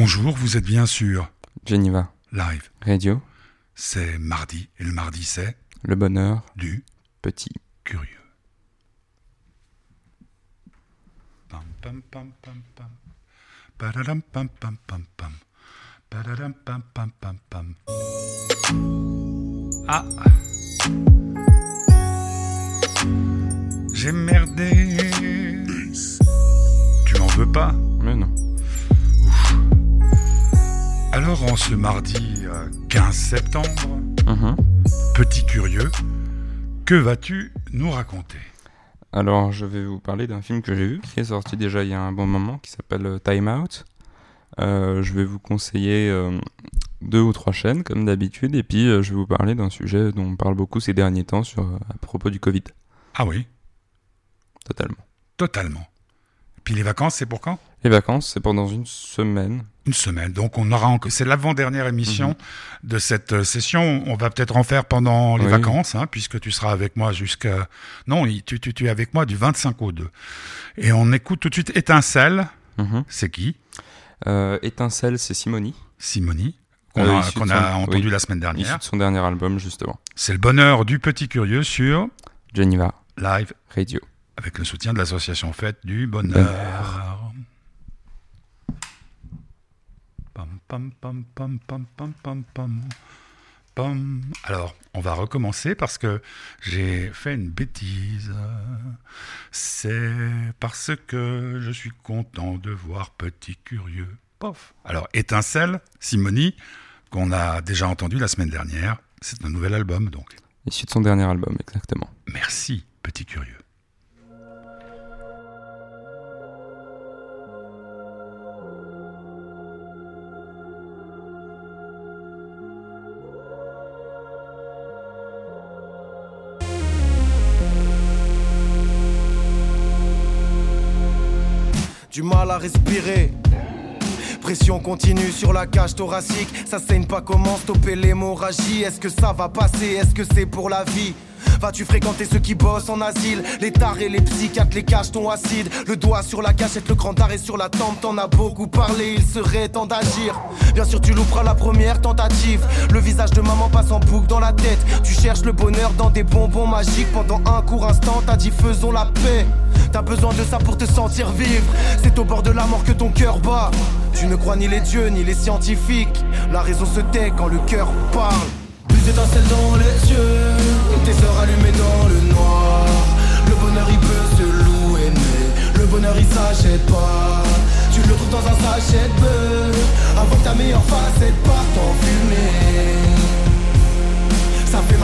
Bonjour, vous êtes bien sûr Geneva live. Radio, C'est mardi, et le mardi c'est le bonheur du petit. curieux. Pam, pam, pam, pam, pam. Padadam, pam, pam, pam, pam. Padadam, pam, pam, pam, pam. Ah J'ai merdé Tu m'en veux pas? Mais non. Alors en ce mardi euh, 15 septembre, Mhm. petit curieux, que vas-tu nous raconter? Alors, je vais vous parler d'un film que j'ai vu, qui est sorti déjà il y a un bon moment, qui s'appelle euh, Time Out. Euh, je vais vous conseiller euh, deux ou trois chaînes, comme d'habitude, et puis euh, je vais vous parler d'un sujet dont on parle beaucoup ces derniers temps sur, euh, à propos du Covid. Ah oui, Totalement. totalement. Puis les vacances, c'est pour quand? Les vacances, c'est pendant une semaine. Une semaine. Donc on aura encore. C'est l'avant-dernière émission de cette euh, session. On va peut-être en faire pendant les Oui. vacances, hein, puisque tu seras avec moi jusqu'à. Non, tu, tu, tu es avec moi du 25 au 2. Et on écoute tout de suite Étincelle. Mhm. C'est qui? Euh, Étincelle, c'est Simonie, Simonie. Qu'on Euh, a, qu'on son- a entendu oui. la semaine dernière. de son dernier album, justement. C'est le bonheur du petit curieux sur Geneva Live Radio. avec le soutien de l'association Fête du Bonheur. Pam, pam, pam, pam, pam, pam, pam. Pam. Alors, on va recommencer parce que j'ai fait une bêtise. C'est parce que je suis content de voir Petit Curieux. Pof. Alors, Étincelle, Simonie, qu'on a déjà entendu la semaine dernière, c'est un nouvel album donc. Issu de son dernier album, exactement. Merci, Petit Curieux. Du mal à respirer. Pression continue sur la cage thoracique, ça saigne pas comment stopper l'hémorragie. Est-ce que ça va passer? Est-ce que c'est pour la vie? Vas-tu fréquenter ceux qui bossent en asile? Les tarés, les psychiatres, les caches ton acide. Le doigt sur la gâchette, le grand arrêt sur la tempe. T'en as beaucoup parlé, il serait temps d'agir. Bien sûr tu louperas la première tentative. Le visage de maman passe en boucle dans la tête. Tu cherches le bonheur dans des bonbons magiques. Pendant un court instant t'as dit faisons la paix. T'as besoin de ça pour te sentir vivre. C'est au bord de la mort que ton cœur bat. Tu ne crois ni les dieux ni les scientifiques. La raison se tait quand le cœur parle d'étincelles dans les yeux, tes heures allumées dans le noir. Le bonheur il peut se louer, mais le bonheur il s'achète pas. Tu le trouves dans un sachet de beurre, avant que ta meilleure facette parte en fumée. Ça fait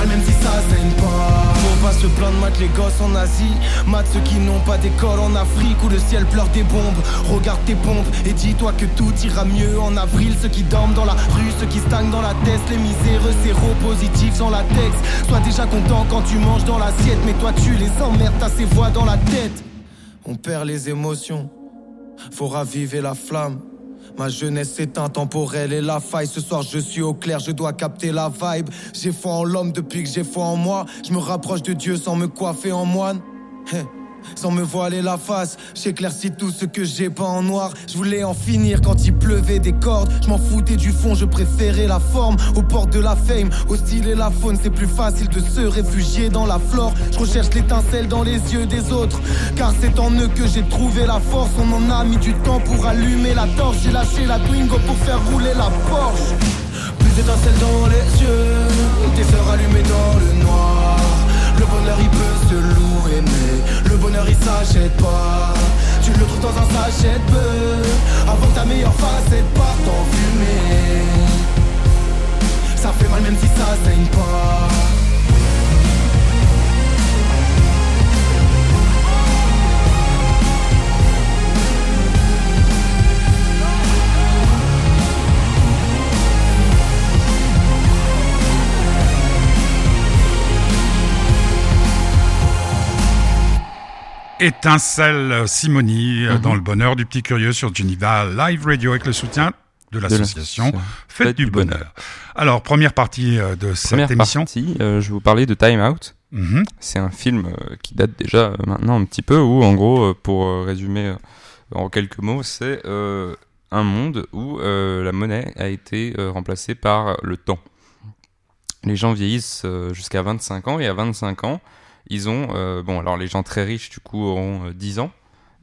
Faut pas se plaindre, mat les gosses en Asie. Mat ceux qui n'ont pas d'école en Afrique Où le ciel pleure des bombes. Regarde tes pompes et dis-toi que tout ira mieux en avril. Ceux qui dorment dans la rue, ceux qui stagnent dans la tête Les miséreux séropositifs sans latex Sois déjà content quand tu manges dans l'assiette Mais toi tu les emmerdes, t'as ces voix dans la tête. On perd les émotions Faut raviver la flamme Ma jeunesse est intemporelle et la faille. Ce soir, je suis au clair, je dois capter la vibe. J'ai foi en l'homme depuis que j'ai foi en moi. Je me rapproche de Dieu sans me coiffer en moine. Sans me voiler la face, j'éclaircis tout ce que j'ai pas en noir. Je voulais en finir quand il pleuvait des cordes. Je m'en foutais du fond, je préférais la forme. Aux portes de la fame, au style et la faune, c'est plus facile de se réfugier dans la flore. Je recherche l'étincelle dans les yeux des autres. Car c'est en eux que j'ai trouvé la force. On en a mis du temps pour allumer la torche. J'ai lâché la Twingo pour faire rouler la Porsche. Plus d'étincelles dans les yeux, tes sœurs allumées dans le noir. Le bonheur il peut pas. Tu le trouves dans un sachet de beurre, avant que ta meilleure facette parte en fumée. Ça fait mal même si ça saigne pas. Étincelle Simonie euh, Mhm. dans le bonheur du petit curieux sur Geneva Live Radio avec le soutien de l'association Fête du Bonheur. Alors, première partie euh, de cette Première émission. partie, euh, je vais vous parler de Time Out. Mhm. C'est un film qui date déjà maintenant un petit peu, où en gros, pour résumer en quelques mots, c'est euh, un monde où la monnaie a été remplacée par le temps. Les gens vieillissent jusqu'à 25 ans et à 25 ans, ils ont, bon alors les gens très riches du coup auront 10 ans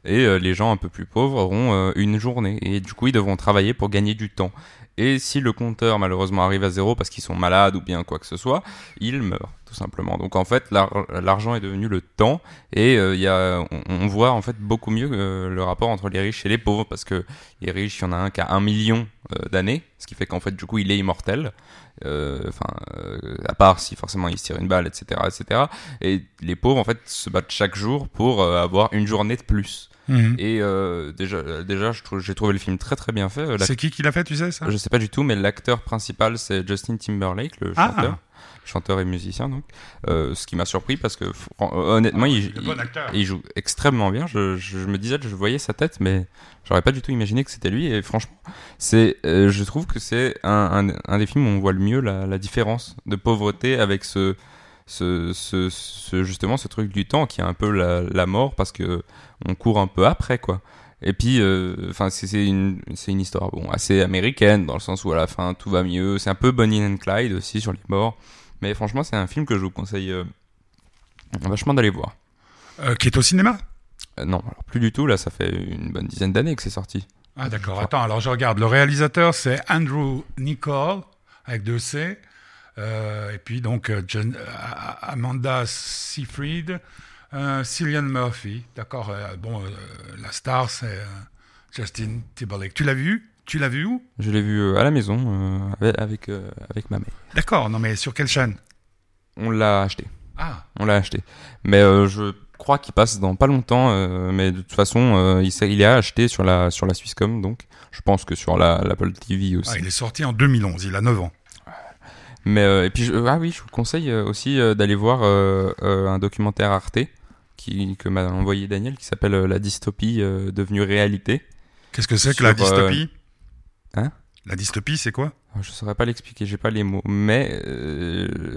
et les gens un peu plus pauvres auront une journée et du coup ils devront travailler pour gagner du temps. Et si le compteur malheureusement arrive à zéro parce qu'ils sont malades ou bien quoi que ce soit, ils meurent tout simplement. Donc en fait, l'argent est devenu le temps et euh, y a, on, voit en fait beaucoup mieux euh, le rapport entre les riches et les pauvres parce que les riches, il y en a un qui a un million euh, d'années, ce qui fait qu'en fait du coup il est immortel. Enfin, à part si forcément il se tire une balle, etc., etc. Et les pauvres en fait se battent chaque jour pour avoir une journée de plus. Mhm. Et euh, déjà, déjà j'ai trouvé le film très très bien fait. C'est qui qui l'a fait, tu sais ça? Je sais pas du tout, mais l'acteur principal c'est Justin Timberlake, le ah. chanteur. Chanteur et musicien, donc. Euh, ce qui m'a surpris parce que honnêtement, il, il, joue extrêmement bien. Je, je, me disais, je voyais sa tête, mais j'aurais pas du tout imaginé que c'était lui. Et franchement, c'est, euh, je trouve que c'est un, un, un, des films où on voit le mieux la, la différence de pauvreté avec ce, ce, ce, justement ce truc du temps qui est un peu la, la, mort parce que on court un peu après quoi. Et puis, euh, enfin, c'est une, une histoire bon assez américaine dans le sens où à la fin tout va mieux. C'est un peu Bonnie and Clyde aussi sur les morts. Mais franchement, c'est un film que je vous conseille euh, vachement d'aller voir. Euh, qui est au cinéma? Non, alors plus du tout. Là, ça fait une bonne dizaine d'années que c'est sorti. Ah d'accord. Attends, alors je regarde. Le réalisateur, c'est Andrew Nicole avec deux C. Et puis donc John, Amanda Seyfried, Cillian Murphy, d'accord. bon, la star c'est Justin Timberlake. Tu l'as vu? Tu l'as vu où? Je l'ai vu à la maison avec avec ma mère. D'accord. Non mais sur quelle chaîne? On l'a acheté. Ah. On l'a acheté. Mais je crois qu'il passe dans pas longtemps, mais de toute façon, il, il est acheté sur la, sur la Swisscom, donc je pense que sur l'Apple TV aussi. Ah, il est sorti en 2011, il a 9 ans. Mais euh, et puis ah oui, je vous conseille euh, aussi euh, d'aller voir un documentaire Arte qui que m'a envoyé Daniel qui s'appelle La dystopie devenue réalité. Qu'est-ce que c'est que la dystopie? Hein? La dystopie, c'est quoi? Ah, Je saurais pas l'expliquer, j'ai pas les mots. Mais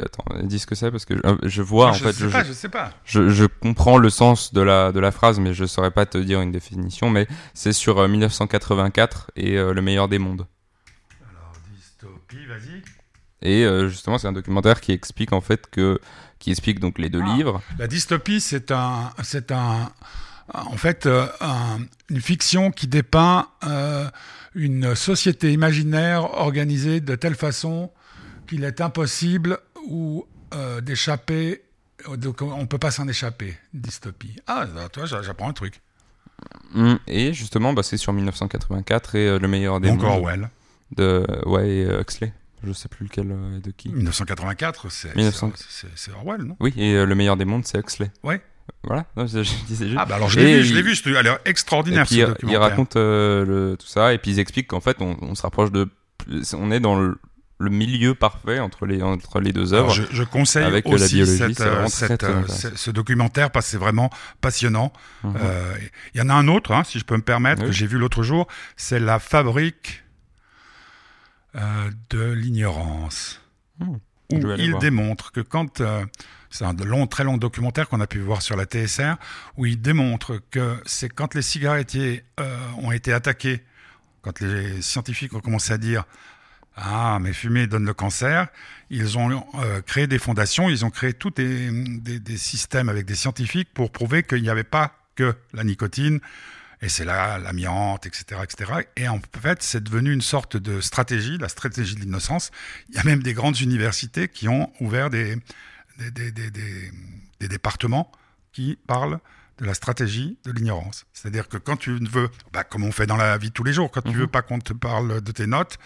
attends, dis ce que c'est parce que je, vois en je fait. Sais pas, je sais pas. Je, je, comprends le sens de la de la phrase, mais je saurais pas te dire une définition. Mais c'est sur 1984 et le meilleur des mondes. Alors dystopie, vas-y. Et euh, justement, c'est un documentaire qui explique en fait que qui explique donc les deux ah. livres. La dystopie, c'est un, c'est un, en fait, euh, une fiction qui dépeint euh, une société imaginaire organisée de telle façon qu'il est impossible ou d'échapper. On peut pas s'en échapper. Dystopie. Ah, toi, j'apprends un truc. Hum, et justement, bah, c'est sur 1984 et le meilleur des Encore Orwell. De ouais, Huxley. Je sais plus lequel euh, est de qui. 1984, c'est Orwell, non? Oui, et euh, Le meilleur des mondes, c'est Huxley. Ouais. Voilà, je, disais juste. Ah bah alors je l'ai vu, je l'ai vu, c'est extraordinaire ce documentaire. Il raconte euh, le, tout ça et puis ils expliquent qu'en fait on, on, se rapproche de, on est dans le, le, milieu parfait entre les entre les deux œuvres. je, je, conseille avec aussi la biologie, cette, cette, ce documentaire parce que c'est vraiment passionnant. Mhm. Il y en a un autre, hein, si je peux me permettre, que j'ai vu l'autre jour, c'est la fabrique euh, de l'ignorance. Hmm. Où il démontre que quand euh, c'est un long, très long documentaire qu'on a pu voir sur la TSR, où il démontre que c'est quand les cigarettiers euh, ont été attaqués, quand les scientifiques ont commencé à dire ah, mais fumer donne le cancer. Ils ont créé des fondations, ils ont créé tous des, des systèmes avec des scientifiques pour prouver qu'il n'y avait pas que la nicotine, et c'est là l'amiante, etc., etc. Et en fait, c'est devenu une sorte de stratégie, la stratégie de l'innocence. Il y a même des grandes universités qui ont ouvert des, des, des, des, des départements qui parlent de la stratégie de l'ignorance. C'est-à-dire que quand tu ne veux, bah, comme on fait dans la vie tous les jours, quand tu mhm. veux pas qu'on te parle de tes notes,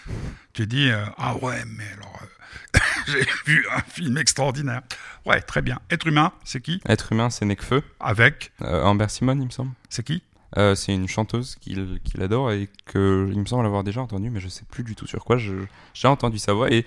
tu dis euh, ah ouais, mais alors euh, j'ai vu un film extraordinaire. Ouais, très bien. Être humain, c'est qui? Être humain, c'est Necfeu. Avec euh, Amber Simone, il me semble. C'est qui? Euh, c'est une chanteuse qu'il adore et que il me semble avoir déjà entendu, mais je sais plus du tout sur quoi. J'ai entendu sa voix et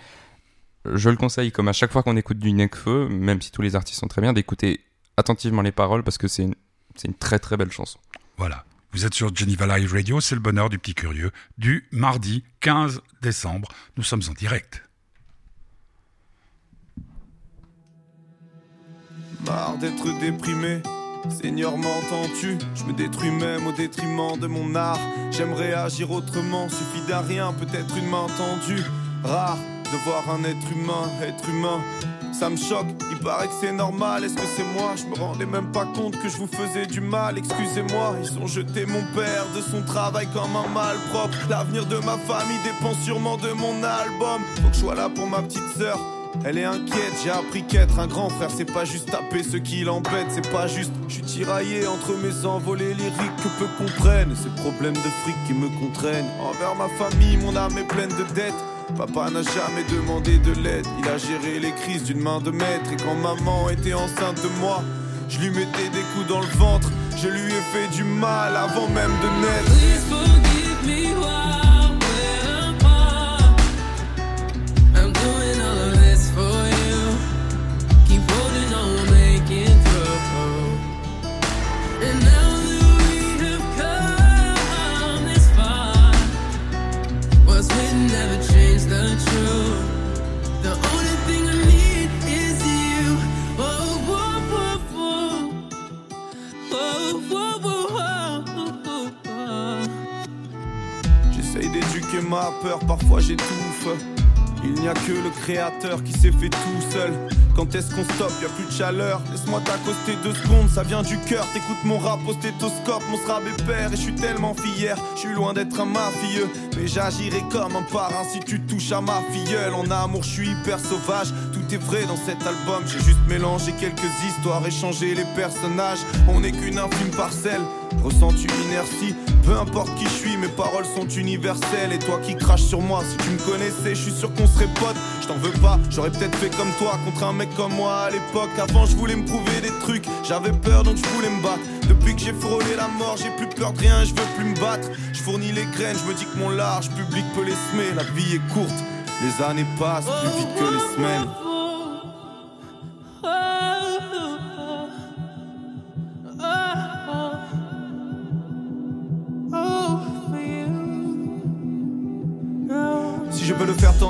je le conseille, comme à chaque fois qu'on écoute du Necfeu, même si tous les artistes sont très bien, d'écouter attentivement les paroles parce que c'est une, une très très belle chanson. Voilà. Vous êtes sur Geneva Live Radio, c'est le bonheur du petit curieux, du mardi 15 décembre. Nous sommes en direct. Marre d'être déprimé Seigneur, m'entends-tu? Je me détruis même au détriment de mon art. J'aimerais agir autrement, suffit d'un rien, peut-être une main tendue. Rare de voir un être humain, être humain. Ça me choque, il paraît que c'est normal. Est-ce que c'est moi? Je me rendais même pas compte que je vous faisais du mal. Excusez-moi, ils ont jeté mon père de son travail comme un mal propre. L'avenir de ma famille dépend sûrement de mon album. Faut que je sois là pour ma petite sœur. Elle est inquiète, j'ai appris qu'être un grand frère, c'est pas juste taper ce qui l'embête, c'est pas juste. Je suis tiraillé entre mes envolées lyriques que peu comprennent, ces problèmes de fric qui me contraignent. Envers ma famille, mon âme est pleine de dettes. Papa n'a jamais demandé de l'aide, il a géré les crises d'une main de maître. Et quand maman était enceinte de moi, je lui mettais des coups dans le ventre. Je lui ai fait du mal avant même de naître. Ma peur, parfois j'étouffe. Il n'y a que le créateur qui s'est fait tout seul. Quand est-ce qu'on stoppe, y a plus de chaleur. Laisse-moi t'accoster deux secondes, ça vient du cœur. T'écoutes mon rap au stéthoscope, mon est père. Et je suis tellement fier, je suis loin d'être un mafieux. Mais j'agirai comme un parrain si tu touches à ma filleule. En amour, je suis hyper sauvage. Tout est vrai dans cet album. J'ai juste mélangé quelques histoires, échangé les personnages. On n'est qu'une infime parcelle. Ressens-tu inertie Peu importe qui je suis, mes paroles sont universelles. Et toi qui craches sur moi, si tu me connaissais, je suis sûr qu'on serait potes. Je t'en veux pas, j'aurais peut-être fait comme toi contre un mec comme moi à l'époque. Avant, je voulais me prouver des trucs, j'avais peur donc je voulais me battre. Depuis que j'ai frôlé la mort, j'ai plus peur de rien, je veux plus me battre. Je fournis les graines, je me dis que mon large public peut les semer. La vie est courte, les années passent plus vite que les semaines.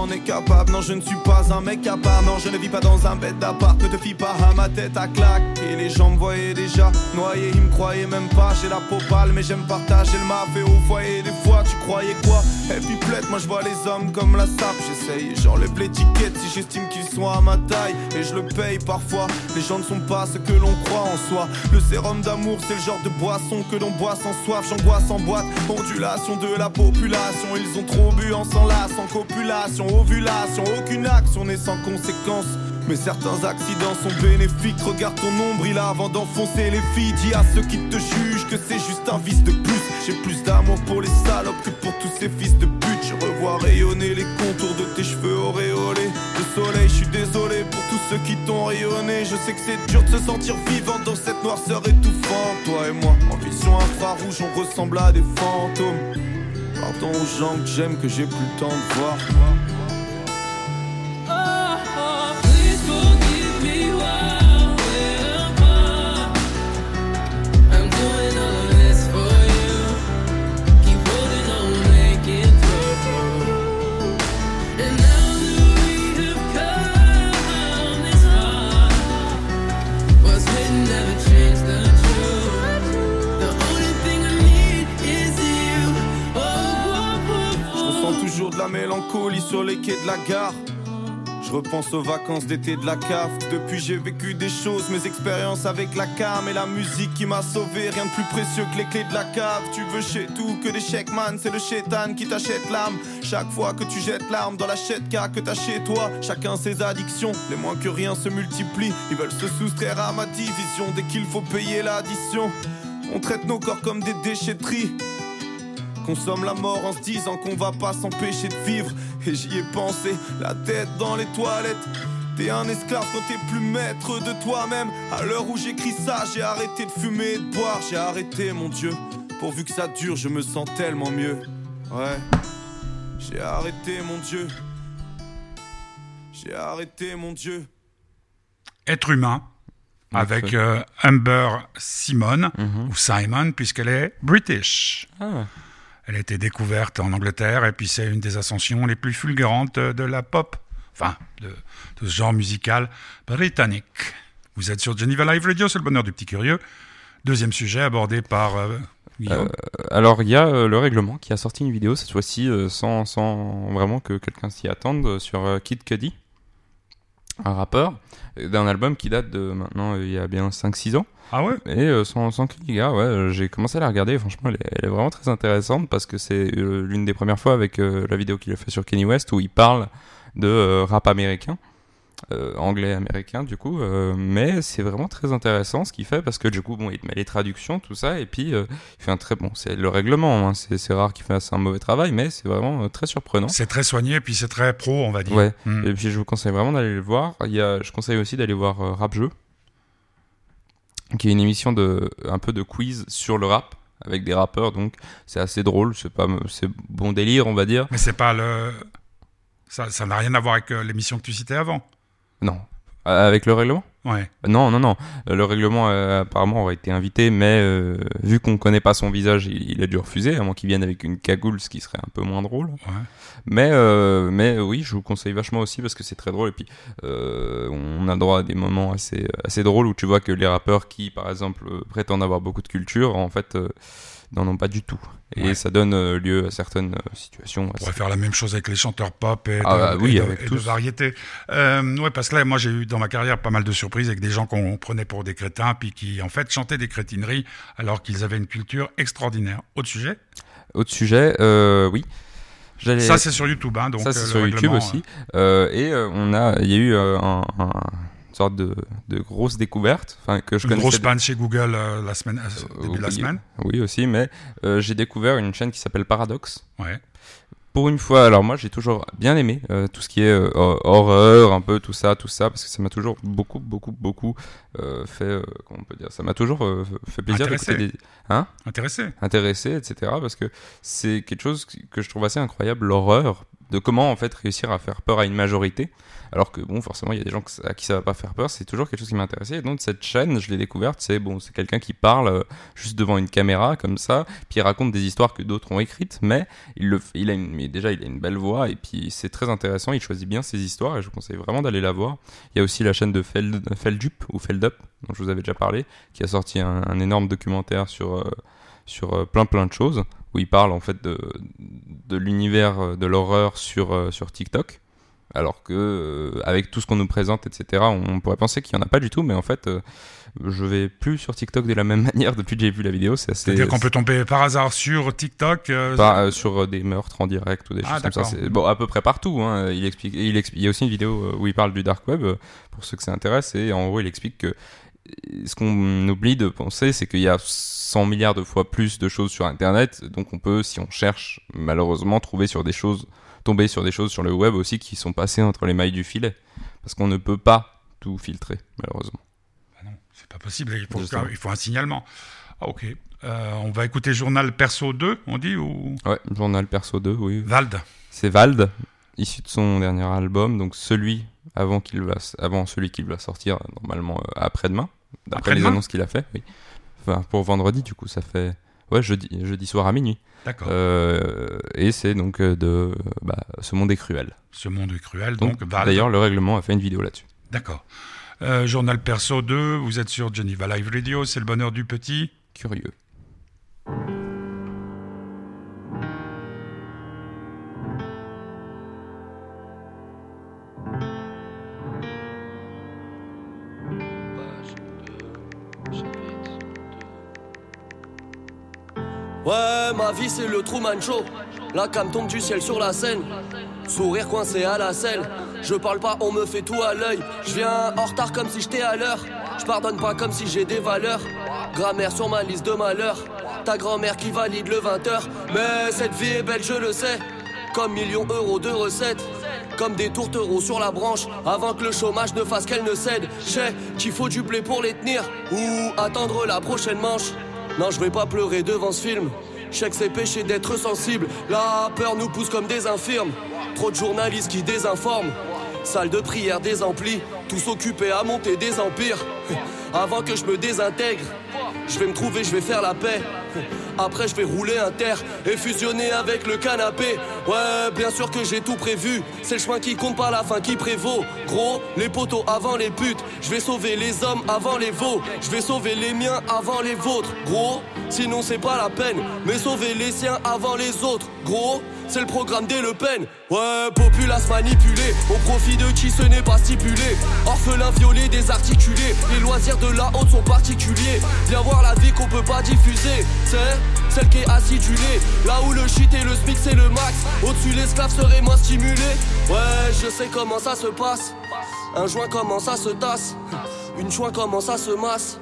Capable. Non, je ne suis pas un mec à part. Non, je ne vis pas dans un bête d'appart. Ne te fie pas à ma tête à claque. Et les gens me voyaient déjà noyé, ils me croyaient même pas. J'ai la peau pâle, mais j'aime partager le maf. au foyer, des fois, tu croyais quoi? Et puis moi je vois les hommes comme la sape. J'essaye, j'enlève l'étiquette si j'estime qu'ils sont à ma taille. Et je le paye parfois. Les gens ne sont pas ce que l'on croit en soi. Le sérum d'amour, c'est le genre de boisson que l'on boit sans soif. J'angoisse en boîte. Ondulation de la population. Ils ont trop bu en s'enlace, en copulation ovulation, aucune action n'est sans conséquence. Mais certains accidents sont bénéfiques. Regarde ton nombril avant d'enfoncer les filles. Dis à ceux qui te jugent que c'est juste un vice de plus. J'ai plus d'amour pour les salopes que pour tous ces fils de pute. Je revois rayonner les contours de tes cheveux auréolés. Le soleil, je suis désolé pour tous ceux qui t'ont rayonné. Je sais que c'est dur de se sentir vivant dans cette noirceur étouffante. Toi et moi, en vision infrarouge, on ressemble à des fantômes. Pardon aux gens que j'aime que j'ai plus le temps de voir. Sur les quais de la gare. Je repense aux vacances d'été de la cave. Depuis j'ai vécu des choses, mes expériences avec la cam et la musique qui m'a sauvé. Rien de plus précieux que les clés de la cave. Tu veux chez tout que des chèques man, c'est le chétan qui t'achète l'âme. Chaque fois que tu jettes l'arme dans la car que t'as chez toi, chacun ses addictions. Les moins que rien se multiplient, ils veulent se soustraire à ma division dès qu'il faut payer l'addition. On traite nos corps comme des déchetteries. Consomme la mort en se disant qu'on va pas s'empêcher de vivre. Et j'y ai pensé, la tête dans les toilettes. T'es un esclave quand t'es plus maître de toi-même. À l'heure où j'écris ça, j'ai arrêté de fumer et de boire. J'ai arrêté, mon Dieu. Pourvu que ça dure, je me sens tellement mieux. Ouais. J'ai arrêté, mon Dieu. J'ai arrêté, mon Dieu. Être humain. Avec euh, Amber Simon, mhm. ou Simon, puisqu'elle est british. Ah. Elle a été découverte en Angleterre et puis c'est une des ascensions les plus fulgurantes de la pop, enfin de, ce genre musical britannique. Vous êtes sur Geneva Live Radio, c'est le bonheur du petit curieux. Deuxième sujet abordé par euh. Euh, alors, il y a euh, le règlement qui a sorti une vidéo, cette fois-ci, sans, sans vraiment que quelqu'un s'y attende, sur Kid Cudi, un rappeur, d'un album qui date de maintenant, euh, il y a bien 5-6 ans. ah ouais? Et euh, sans, sans gars, ouais, euh, j'ai commencé à la regarder, et franchement, elle est, elle est vraiment très intéressante parce que c'est euh, l'une des premières fois avec euh, la vidéo qu'il a fait sur Kenny West où il parle de rap américain. Euh, anglais américain du coup euh, mais c'est vraiment très intéressant ce qu'il fait parce que du coup bon il te met les traductions tout ça et puis euh, il fait un très bon c'est le règlement hein, c'est rare qu'il fasse un mauvais travail mais c'est vraiment très surprenant C'est très soigné, puis c'est très pro, on va dire. ouais Hmm. et puis je vous conseille vraiment d'aller le voir. Il y a, je conseille aussi d'aller voir Rap Jeu, qui est une émission de un peu de quiz sur le rap avec des rappeurs. Donc c'est assez drôle, c'est pas c'est bon délire on va dire. Mais c'est pas le. Ça ça n'a rien à voir avec l'émission que tu citais avant. Non, Euh, avec le règlement? Ouais. Non, non, non. Euh, Le règlement euh, apparemment aurait été invité, mais euh, vu qu'on connaît pas son visage, il, il a dû refuser, à moins qu'il vienne avec une cagoule, ce qui serait un peu moins drôle. Ouais. Mais, euh, mais oui, je vous conseille vachement aussi parce que c'est très drôle. Et puis, euh, on a droit à des moments assez, assez drôles où tu vois que les rappeurs qui, par exemple, euh, prétendent avoir beaucoup de culture, en fait, euh, n'en ont pas du tout. Et Ouais. ça donne euh, lieu à certaines euh, situations. On pourrait faire la même chose avec les chanteurs pop et de, Ah bah oui, et de- avec et de tous. variété. Euh, ouais, parce que là, moi, j'ai eu dans ma carrière pas mal de surprises avec des gens qu'on prenait pour des crétins, puis qui, en fait, chantaient des crétineries alors qu'ils avaient une culture extraordinaire. Autre sujet? Autre sujet, euh, oui. Ça, c'est sur YouTube, hein, donc ça, c'est sur YouTube aussi. Euh, et on a, il y a eu un, sorte de, de grosse découverte, enfin que je Une grosse panne chez Google euh, la semaine, euh, début de la oui, semaine. Oui aussi, mais euh, j'ai découvert une chaîne qui s'appelle Paradox. Ouais. Pour une fois, alors moi j'ai toujours bien aimé euh, tout ce qui est euh, hor- horreur, un peu tout ça, tout ça, parce que ça m'a toujours beaucoup, beaucoup, beaucoup euh, fait, euh, comment on peut dire, ça m'a toujours euh, fait plaisir d'écouter des, hein, Intéressé. intéressé, etc. Parce que c'est quelque chose que je trouve assez incroyable, l'horreur, de comment en fait réussir à faire peur à une majorité. Alors que bon, forcément, il y a des gens à qui ça va pas faire peur. C'est toujours quelque chose qui m'a intéressé. Et donc cette chaîne, je l'ai découverte. C'est bon, c'est quelqu'un qui parle euh, juste devant une caméra comme ça, puis il raconte des histoires que d'autres ont écrites. Mais il le, il a une, mais déjà, il a une belle voix et puis c'est très intéressant. Il choisit bien ses histoires et je vous conseille vraiment d'aller la voir. Il y a aussi la chaîne de Feld, Feldup ou Feldup dont je vous avais déjà parlé, qui a sorti un, un énorme documentaire sur euh, sur euh, plein plein de choses où il parle en fait de, de l'univers euh, de l'horreur sur, euh, sur TikTok. Alors que, euh, avec tout ce qu'on nous présente, etc., on pourrait penser qu'il n'y en a pas du tout, mais en fait, euh, je vais plus sur TikTok de la même manière depuis que j'ai vu la vidéo. C'est assez. C'est-à-dire qu'on peut tomber par hasard sur TikTok. euh, sur des meurtres en direct ou des Ah, choses comme ça. C'est- Bon, à peu près partout. Hein. Il, explique, il, y a aussi une vidéo où il parle du dark web, pour ceux que ça intéresse, et en gros, il explique que ce qu'on oublie de penser, c'est qu'il y a 100 milliards de fois plus de choses sur Internet, donc on peut, si on cherche, malheureusement, trouver sur des choses, tomber sur des choses sur le web aussi qui sont passées entre les mailles du filet. Parce qu'on ne peut pas tout filtrer, malheureusement. bah non, c'est pas possible. Il faut, Justement. il faut un signalement. Ah, ok. Euh, on va écouter Journal Perso 2, on dit, ou? Ouais, journal perso 2, oui. Vald C'est Vald, issu de son dernier album, donc celui avant qu'il va, avant celui qui va sortir normalement euh, après-demain, d'après les annonces qu'il a fait. Oui. Enfin, pour vendredi, du coup, ça fait ouais jeudi, jeudi soir à minuit. D'accord. Euh, et c'est donc euh, de euh, bah, ce monde est cruel. Ce monde est cruel, Donc, d'ailleurs, le règlement a fait une vidéo là-dessus. D'accord. Euh, Journal Perso 2, vous êtes sur Geneva Live Radio, c'est le bonheur du petit. Curieux. Ouais, ma vie c'est le Truman Show. La cam tombe du ciel sur la scène. Sourire coincé à la selle. Je parle pas, on me fait tout à l'œil. Je viens en retard comme si j'étais à l'heure. Je pardonne pas comme si j'ai des valeurs. Grammaire sur ma liste de malheurs. Ta grand-mère qui valide le 20h. Mais cette vie est belle, je le sais. Comme millions d'euros de recettes. Comme des tourtereaux sur la branche. Avant que le chômage ne fasse qu'elle ne cède. Je sais qu'il faut du blé pour les tenir. Ou attendre la prochaine manche. Non, je vais pas pleurer devant ce film. Je sais que c'est péché d'être sensible. La peur nous pousse comme des infirmes. Trop de journalistes qui désinforment. Salle de prière des. Tous occupés à monter des empires. Avant que je me désintègre. Je vais me trouver, je vais faire la paix. Après, je vais rouler un terre et fusionner avec le canapé. Ouais, bien sûr que j'ai tout prévu. C'est le chemin qui compte pas la fin qui prévaut. Gros, les poteaux avant les putes. Je vais sauver les hommes avant les veaux. Je vais sauver les miens avant les vôtres. Gros, sinon c'est pas la peine. Mais sauver les siens avant les autres. Gros, c'est le programme des Le Pen. Ouais, populace manipulée, au profit de qui ce n'est pas stipulé. Orphelin violé, désarticulé, les loisirs de la haute sont particuliers. Viens voir la vie qu'on peut pas diffuser, c'est celle qui est acidulée. Là où le shit et le smic c'est le max, au-dessus l'esclave serait moins stimulé. Ouais, je sais comment ça se passe. Un joint commence à se tasse? Une joint commence à se masse?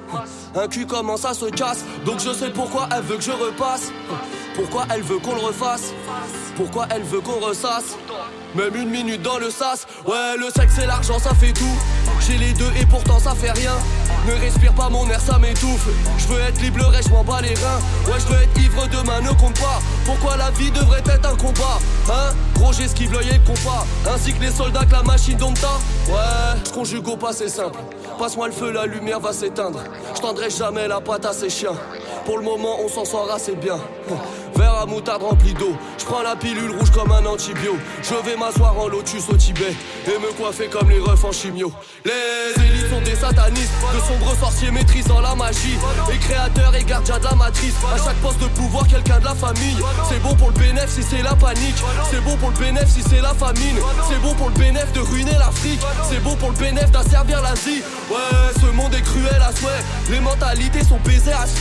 Un cul commence à se casse? Donc je sais pourquoi elle veut que je repasse. Pourquoi elle veut qu'on le refasse Pourquoi elle veut qu'on ressasse Même une minute dans le sas. Ouais le sexe et l'argent ça fait tout. J'ai les deux et pourtant ça fait rien. Ne respire pas mon air ça m'étouffe. Je veux être libre je m'en bats les reins. Ouais je veux être ivre demain ne compte pas. Pourquoi la vie devrait être un combat Hein? Gros j'esquive l'œil et le compas. Ainsi que les soldats que la machine dompta Ouais je conjugue au passé simple. Passe-moi le feu la lumière va s'éteindre. Je tendrai jamais la patte à ces chiens. Pour le moment, on s'en sort assez bien. Verre à moutarde rempli d'eau. Je prends la pilule rouge comme un antibio. Je vais m'asseoir en lotus au Tibet et me coiffer comme les refs en chimio. Les élites sont des satanistes, de sombres sorciers maîtrisant la magie. Et créateurs et gardiens de la matrice. À chaque poste de pouvoir, quelqu'un de la famille. C'est bon pour le bénéfice si c'est la panique. C'est bon pour le bénéfice si c'est la famine. C'est bon pour le bénéfice de ruiner l'Afrique. C'est bon pour le bénéfice d'asservir l'Asie. Ouais, ce monde est cruel à souhait. Les mentalités sont baisées à ce.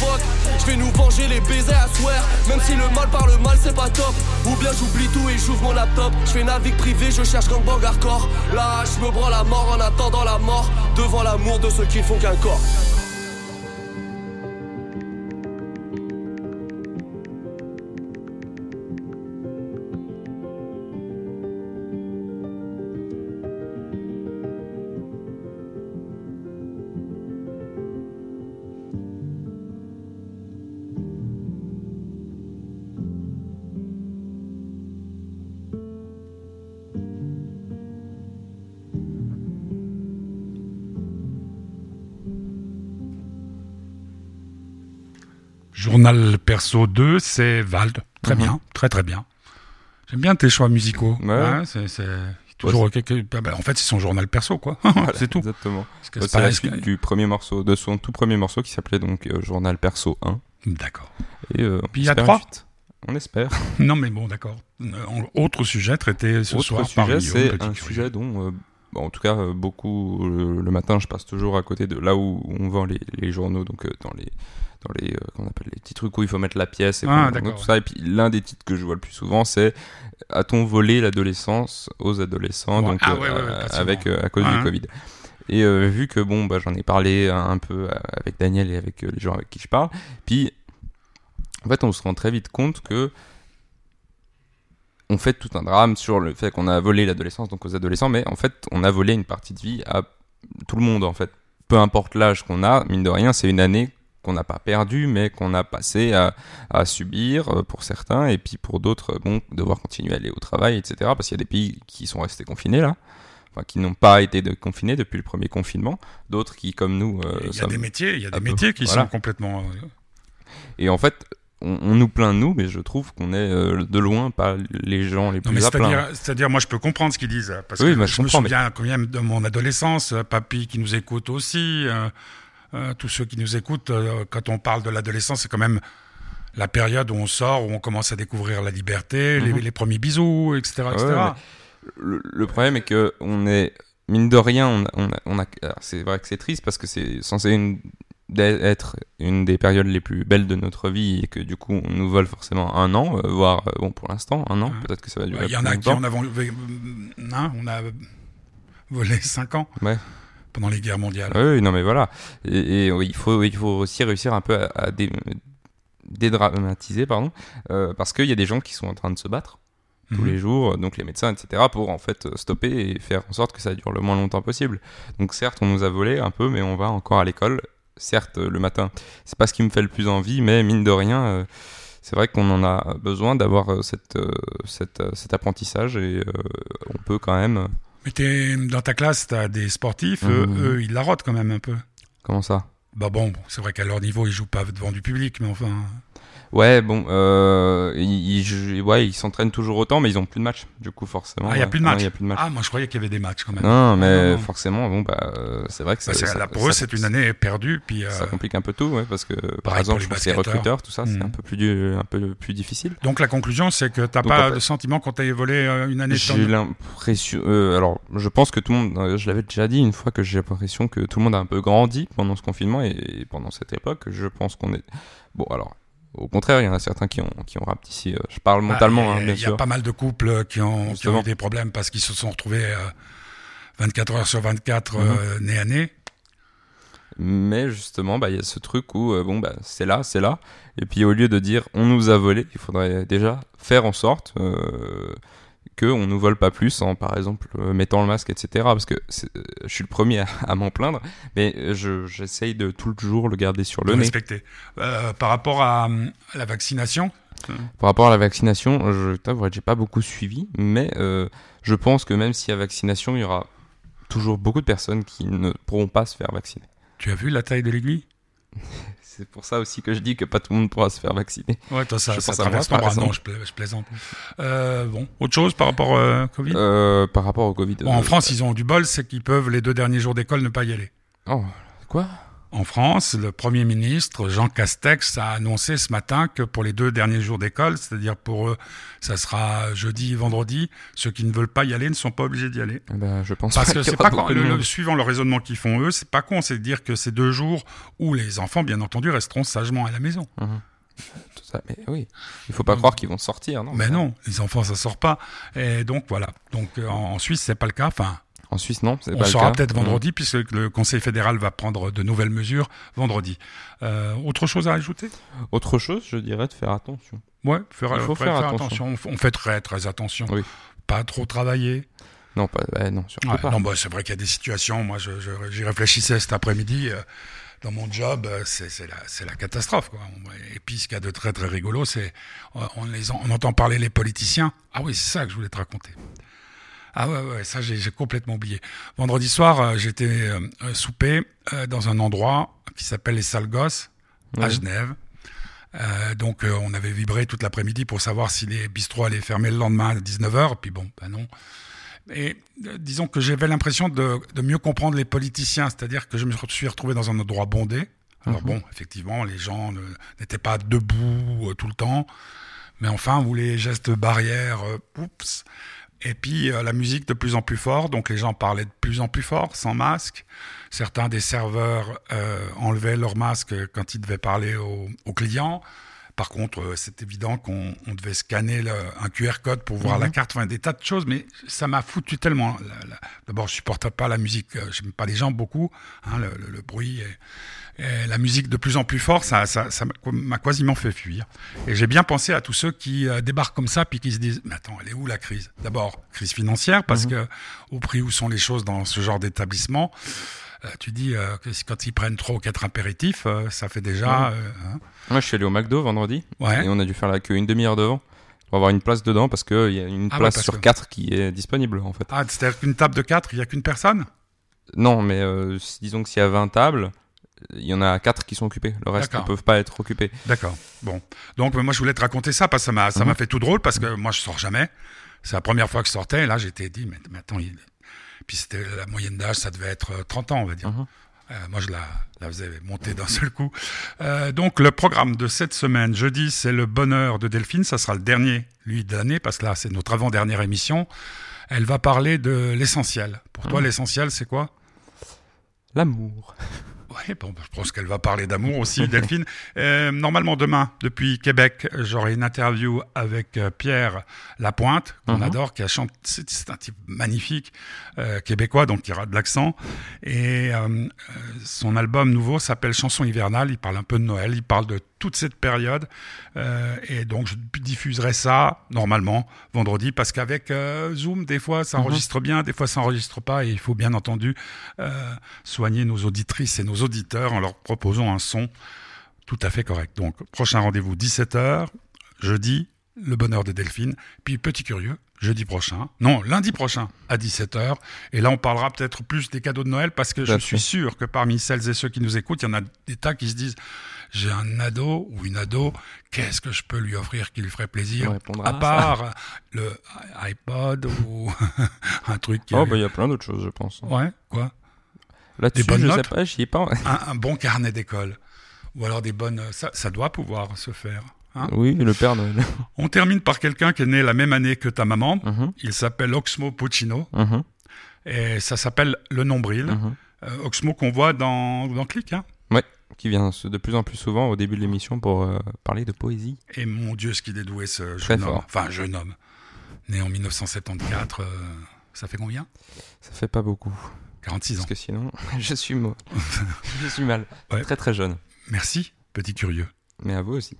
Je vais nous venger les baisers à swear Même si le mal par le mal c'est pas top. Ou bien j'oublie tout et j'ouvre mon laptop. Je fais navigue privé, je cherche gangbang hardcore. Là je me branle la mort en attendant la mort. Devant l'amour de ceux qui ne font qu'un corps Journal perso 2, c'est Vald. Très Mhm. bien, très très bien. J'aime bien tes choix musicaux. Ouais. C'est quelque... ah bah, en fait, c'est son journal perso, quoi. Voilà, c'est tout. Exactement. Parce que Ouais, c'est C'est la suite du premier morceau, de son tout premier morceau qui s'appelait donc euh, Journal Perso 1. D'accord. Et euh, Puis il y a trois. On espère. Non, mais bon, d'accord. Euh, Autre sujet traité ce Autre soir sujet, c'est un sujet dont, euh, bon, en tout cas, euh, beaucoup le matin, je passe toujours à côté de là où on vend les, les journaux, donc euh, dans les dans les euh, on appelle les petits trucs où il faut mettre la pièce et Ah, tout ça. Et puis l'un des titres que je vois le plus souvent, c'est a-t-on volé l'adolescence aux adolescents, Ouais. donc Ah, euh, ouais, euh, avec euh, à cause du hein. Covid. Et vu que bon, bah, j'en ai parlé un, un peu avec Daniel et avec les gens avec qui je parle, puis en fait, on se rend très vite compte que on fait tout un drame sur le fait qu'on a volé l'adolescence donc aux adolescents, mais en fait, on a volé une partie de vie à tout le monde en fait. Peu importe l'âge qu'on a, mine de rien, c'est une année qu'on n'a pas perdue, mais qu'on a passé à, à subir euh, pour certains, et puis pour d'autres, bon, devoir continuer à aller au travail, etc. Parce qu'il y a des pays qui sont restés confinés là, enfin qui n'ont pas été de- confinés depuis le premier confinement, d'autres qui, comme nous, euh, Il y a des métiers, il y a des peu- métiers qui voilà. sont complètement. euh, Et en fait, on, on nous plaint de nous, mais je trouve qu'on est euh, de loin pas les gens les Non, plus à plaindre. c'est-à-dire, moi, je peux comprendre ce qu'ils disent, parce Oui, que bah, je je me comprends, mais- souviens quand même de mon adolescence, euh, papy qui nous écoute aussi, euh, euh, tous ceux qui nous écoutent, quand on parle de l'adolescence, c'est quand même la période où on sort, où on commence à découvrir la liberté, les, Mhm. les premiers bisous, etc., etc. Ouais, le, le problème est que on est mine de rien, on a, on c'est vrai que c'est triste parce que c'est censé une- d'être- être une des périodes les plus belles de notre vie et que du coup on nous vole forcément un an, euh, voire euh, bon pour l'instant un an, Ouais. peut-être que ça va durer Il y en a qui en avons, hein, on a volé 5 ans Ouais. pendant les guerres mondiales. Oui, non mais voilà. Et, et oui, il faut, il faut aussi réussir un peu à, à dé- dédramatiser, pardon, euh, parce qu'il y a des gens qui sont en train de se battre tous Mhm. les jours, donc les médecins, etc., pour en fait stopper et faire en sorte que ça dure le moins longtemps possible. Donc certes, on nous a volé un peu, mais on va encore à l'école. Certes, euh, le matin, c'est pas ce qui me fait le plus envie, mais mine de rien, euh, c'est vrai qu'on en a besoin d'avoir euh, cette, cette, cet apprentissage et on peut quand même. Mais t'es- dans ta classe, tu as des sportifs, eux, eux, ils la rotent quand même un peu. Comment ça? Bah bon, c'est vrai qu'à leur niveau, ils jouent pas devant du public, mais enfin. Ouais, bon, euh, ils, ils, ouais, ils s'entraînent toujours autant, mais ils ont plus de matchs, du coup, forcément. Ah, il y a ouais. plus de matchs. Ah, moi je croyais qu'il y avait des matchs quand même. non, mais non, non. forcément, bon, bah, euh, c'est vrai que Bah, ça, là, pour eux, c'est une année perdue, puis. euh, Ça complique un peu tout, ouais, parce que par Pareil exemple, pour je pense que les recruteurs, tout ça, c'est un peu plus du- un peu plus difficile. Donc la conclusion, c'est que t'as pas en fait- de sentiment quand t'as volé euh, une année de J'ai l'impression, euh, alors, je pense que tout le monde, euh, je l'avais déjà dit une fois que j'ai l'impression que tout le monde a un peu grandi pendant ce confinement et pendant cette époque. Je pense qu'on est, bon, alors, au contraire, il y en a certains qui ont, qui ont rapetissé. euh, je parle Bah, mentalement, hein, bien Il y a sûr. pas mal de couples qui ont, qui ont eu des problèmes parce qu'ils se sont retrouvés euh, 24 heures sur 24, Mhm. euh, nez à nez. Mais justement, bah, il y a ce truc où, euh, bon, bah, c'est là, c'est là. Et puis, au lieu de dire on nous a volé, il faudrait déjà faire en sorte euh, qu'on nous vole pas plus en, par exemple, euh, mettant le masque, etc. Parce que euh, je suis le premier à, à m'en plaindre, mais euh, je- j'essaye de tout le jour le garder sur le nez. respecter. Euh, par rapport à, à la vaccination, Par rapport à la vaccination, je t'avouerai que j'ai pas beaucoup suivi, mais euh, je pense que même s'il y a vaccination, il y aura toujours beaucoup de personnes qui ne pourront pas se faire vacciner. tu as vu la taille de l'aiguille? C'est pour ça aussi que je dis que pas tout le monde pourra se faire vacciner. Ouais, toi, ça, Je ça moi, traverse ton par. Non, je, pla- je plaisante. Euh, bon, autre chose par rapport au Covid? Euh, par rapport au Covid. Bon, En euh, France, ils ont du bol, c'est qu'ils peuvent les deux derniers jours d'école ne pas y aller. Oh, quoi? En France, le Premier ministre Jean Castex a annoncé ce matin que pour les deux derniers jours d'école, c'est-à-dire pour eux, ça sera jeudi, vendredi, ceux qui ne veulent pas y aller ne sont pas obligés d'y aller. Eh ben, Je pense Parce pas que c'est pas de le, le- suivant le raisonnement qu'ils font eux, c'est pas con, c'est de dire que ces deux jours où les enfants, bien entendu, resteront sagement à la maison. Mhm. Tout ça, mais oui, il faut pas croire qu'ils vont sortir, non? Mais non, les enfants, ça sort pas. Et donc voilà. Donc euh, en, en Suisse, c'est pas le cas. Enfin, En Suisse, non, on pas saura peut-être Mhm. vendredi, puisque le Conseil fédéral va prendre de nouvelles mesures vendredi. Euh, autre chose à ajouter? Autre chose, je dirais de faire attention. Ouais, faire, Il faut faire- faire faire attention. On fait très très attention. Oui. Pas trop travailler. Non, pas, non, surtout Ouais, pas. non, bah, c'est vrai qu'il y a des situations. Moi, je, je- j'y réfléchissais cet après-midi. euh, dans mon job, euh, c'est, c'est la, c'est la catastrophe. Quoi. Et puis, ce qu'il y a de très très rigolo, c'est on, on entend parler les politiciens. Ah oui, c'est ça que je voulais te raconter. Ah ouais, ouais, ça j'ai, complètement oublié. Vendredi soir, euh, j'étais euh, euh, souper euh, dans un endroit qui s'appelle les Salles Gosses à. Genève. Donc on avait vibré toute l'après-midi pour savoir si les bistrots allaient fermer le lendemain à 19h, puis bon, ben non. Et disons que j'avais l'impression de, de mieux comprendre les politiciens, c'est-à-dire que je me suis retrouvé dans un endroit bondé. Alors Mhm. bon, effectivement, les gens n'étaient pas debout tout le temps, mais enfin, vous les gestes barrières, oups. Et puis euh, la musique de plus en plus fort, donc les gens parlaient de plus en plus fort, sans masque. Certains des serveurs euh, enlevaient leur masque quand ils devaient parler aux, aux clients. Par contre, euh, c'est évident qu'on on devait scanner le- un QR code pour voir Mhm. la carte, enfin des tas de choses, mais ça m'a foutu tellement. la- D'abord, je supportais pas la musique, euh, j'aime pas les gens beaucoup, hein, le, le- le bruit et, et la musique de plus en plus fort, ça, ça, ça m'a- quasiment fait fuir. Et j'ai bien pensé à tous ceux qui euh, débarquent comme ça, puis qui se disent, mais attends, elle est où la crise? D'abord, crise financière, parce Mhm. que au prix où sont les choses dans ce genre d'établissement, tu dis euh, que quand ils prennent trois ou quatre impératifs, euh, ça fait déjà. euh, hein. Moi, je suis allé au McDo vendredi Ouais. et on a dû faire la queue une demi-heure devant pour avoir une place dedans parce qu'il y a une Ah place sur que- quatre qui est disponible en fait. Ah, c'est-à-dire qu'une table de quatre, il n'y a qu'une personne? Non, mais euh, disons que s'il y a 20 tables, il y en a 4 qui sont occupées. Le reste ne peuvent pas être occupés. D'accord. Bon. Donc, euh, moi, je voulais te raconter ça parce que ça m'a, ça m'a Mhm. fait tout drôle parce que moi, je sors jamais. C'est la première fois que je sortais. Et là, j'étais dit, mais, mais attends, il... puis c'était la moyenne d'âge, ça devait être euh, 30 ans, on va dire. Mhm. Euh, moi, je la, la faisais monter d'un seul coup. Euh, donc, le programme de cette semaine, jeudi, c'est le bonheur de Delphine. Ça sera le dernier, lui, de l'année, parce que là, c'est notre avant-dernière émission. Elle va parler de l'essentiel. Pour toi, Mhm. l'essentiel, c'est quoi? L'amour. Oui, bon, je pense qu'elle va parler d'amour aussi, Delphine. Euh, normalement, demain, depuis Québec, j'aurai une interview avec euh, Pierre Lapointe, qu'on Mhm. adore, qui a chanté. C'est un type magnifique, euh, québécois, donc il aura de l'accent. Et euh, euh, son album nouveau s'appelle Chanson hivernale. Il parle un peu de Noël, il parle de toute cette période. Euh, et donc, je diffuserai ça, normalement, vendredi, parce qu'avec euh, Zoom, des fois, ça Mhm. enregistre bien, des fois, ça enregistre pas. Et il faut bien entendu euh, soigner nos auditrices et nos auditeurs en leur proposant un son tout à fait correct. Donc, prochain rendez-vous 17h, jeudi, Le bonheur de Delphine. Puis Petit Curieux, jeudi prochain. Non, lundi prochain à 17h. Et là, on parlera peut-être plus des cadeaux de Noël parce que je suis sûr que parmi celles et ceux qui nous écoutent, il y en a des tas qui se disent j'ai un ado ou une ado, qu'est-ce que je peux lui offrir qui lui ferait plaisir À à ça. part le iPod ou un truc qui. Oh, bah, il y a plein d'autres choses, je pense. Ouais, quoi Là-dessus, bonnes je sais notes pas, j'y ai pas. un, un bon carnet d'école. Ou alors des bonnes. Ça, ça doit pouvoir se faire. hein. Oui, le Père Noël. On termine par quelqu'un qui est né la même année que ta maman. Mhm, Il s'appelle Oxmo Puccino. mhm, Et ça s'appelle Le Nombril. mhm. Euh, Oxmo qu'on voit dans, dans Click. Hein. Qui vient de plus en plus souvent au début de l'émission pour euh, parler de poésie. Et mon Dieu, ce qu'il est doué, ce jeune homme. fort. Enfin, jeune homme. Né en 1974. euh, ça fait combien? Ça fait pas beaucoup. 46 ans. Parce que sinon, je suis mo- je suis mal. Ouais. Très très jeune. Merci, petit curieux. Mais à vous aussi.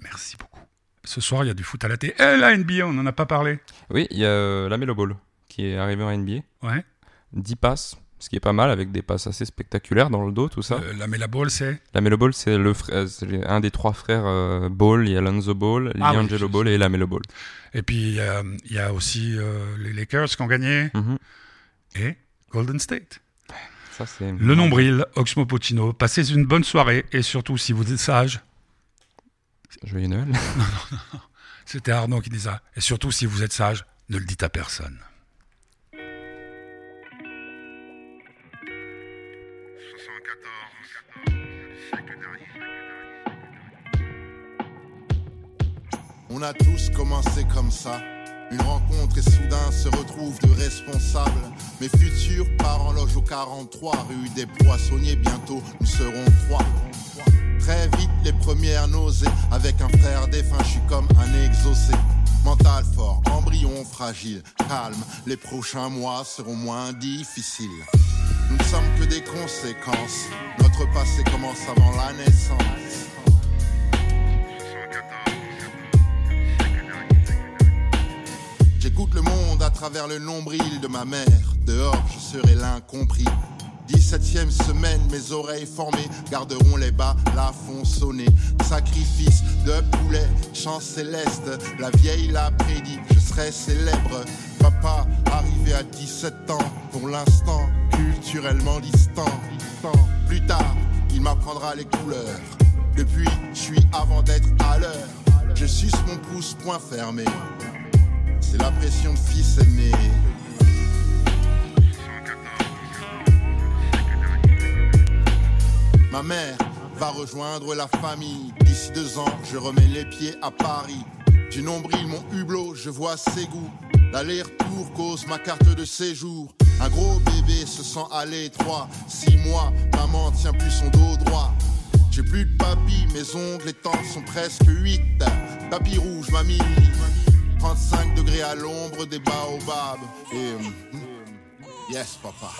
Merci beaucoup. Ce soir, il y a du foot à la télé. Et la NBA, on n'en a pas parlé. Oui, il y a euh, la Melo Ball qui est arrivée en NBA. Ouais. 10 passes, ce qui est pas mal avec des passes assez spectaculaires dans le dos, tout ça. Euh, la Mela Ball, c'est. La Melo Ball, c'est le frère- c'est un des trois frères euh, Ball. Il y a Lonzo Ball, Ah oui, je Ball et la Melo Ball. Et puis, euh, il y a aussi euh, les Lakers qui ont gagné. Mhm. Et Golden State. Ça. Le nombril, Oxmo Puccino. Passez une bonne soirée. Et surtout, si vous êtes sage, Joyeux Noël. c'était Arnaud qui disait ça. Et surtout, si vous êtes sage, ne le dites à personne. On a tous commencé comme ça. Une rencontre et soudain se retrouvent de responsables. Mes futurs parents logent au 43 rue des Poissonniers. Bientôt nous serons trois. Très vite les premières nausées. Avec un frère défunt, je suis comme un exaucé. Mental fort, embryon fragile, calme. Les prochains mois seront moins difficiles. Nous ne sommes que des conséquences. Notre passé commence avant la naissance. Travers le nombril de ma mère. Dehors, je serai l'incompris. 17ème semaine, mes oreilles formées garderont les bas, la font sonner. Sacrifice de poulet, chant céleste. La vieille l'a prédit, je serai célèbre. Papa, arrivé à 17 ans, pour l'instant, culturellement distant. distant. Plus tard, il m'apprendra les couleurs. Depuis, je suis avant d'être à l'heure. Je suce mon pouce, point fermé. C'est la pression de fils aîné. Ma mère va rejoindre la famille. D'ici deux ans, je remets les pieds à Paris. Du nombril, mon hublot, je vois ses goûts. L'aller-retour cause ma carte de séjour. Un gros bébé se sent à l'étroit. Six mois, maman tient plus son dos droit. J'ai plus de papy, mes ongles et temps sont presque 8. Tapis rouge, mamie. 35 degrés à l'ombre des baobabs. Et. hum, yes, papa.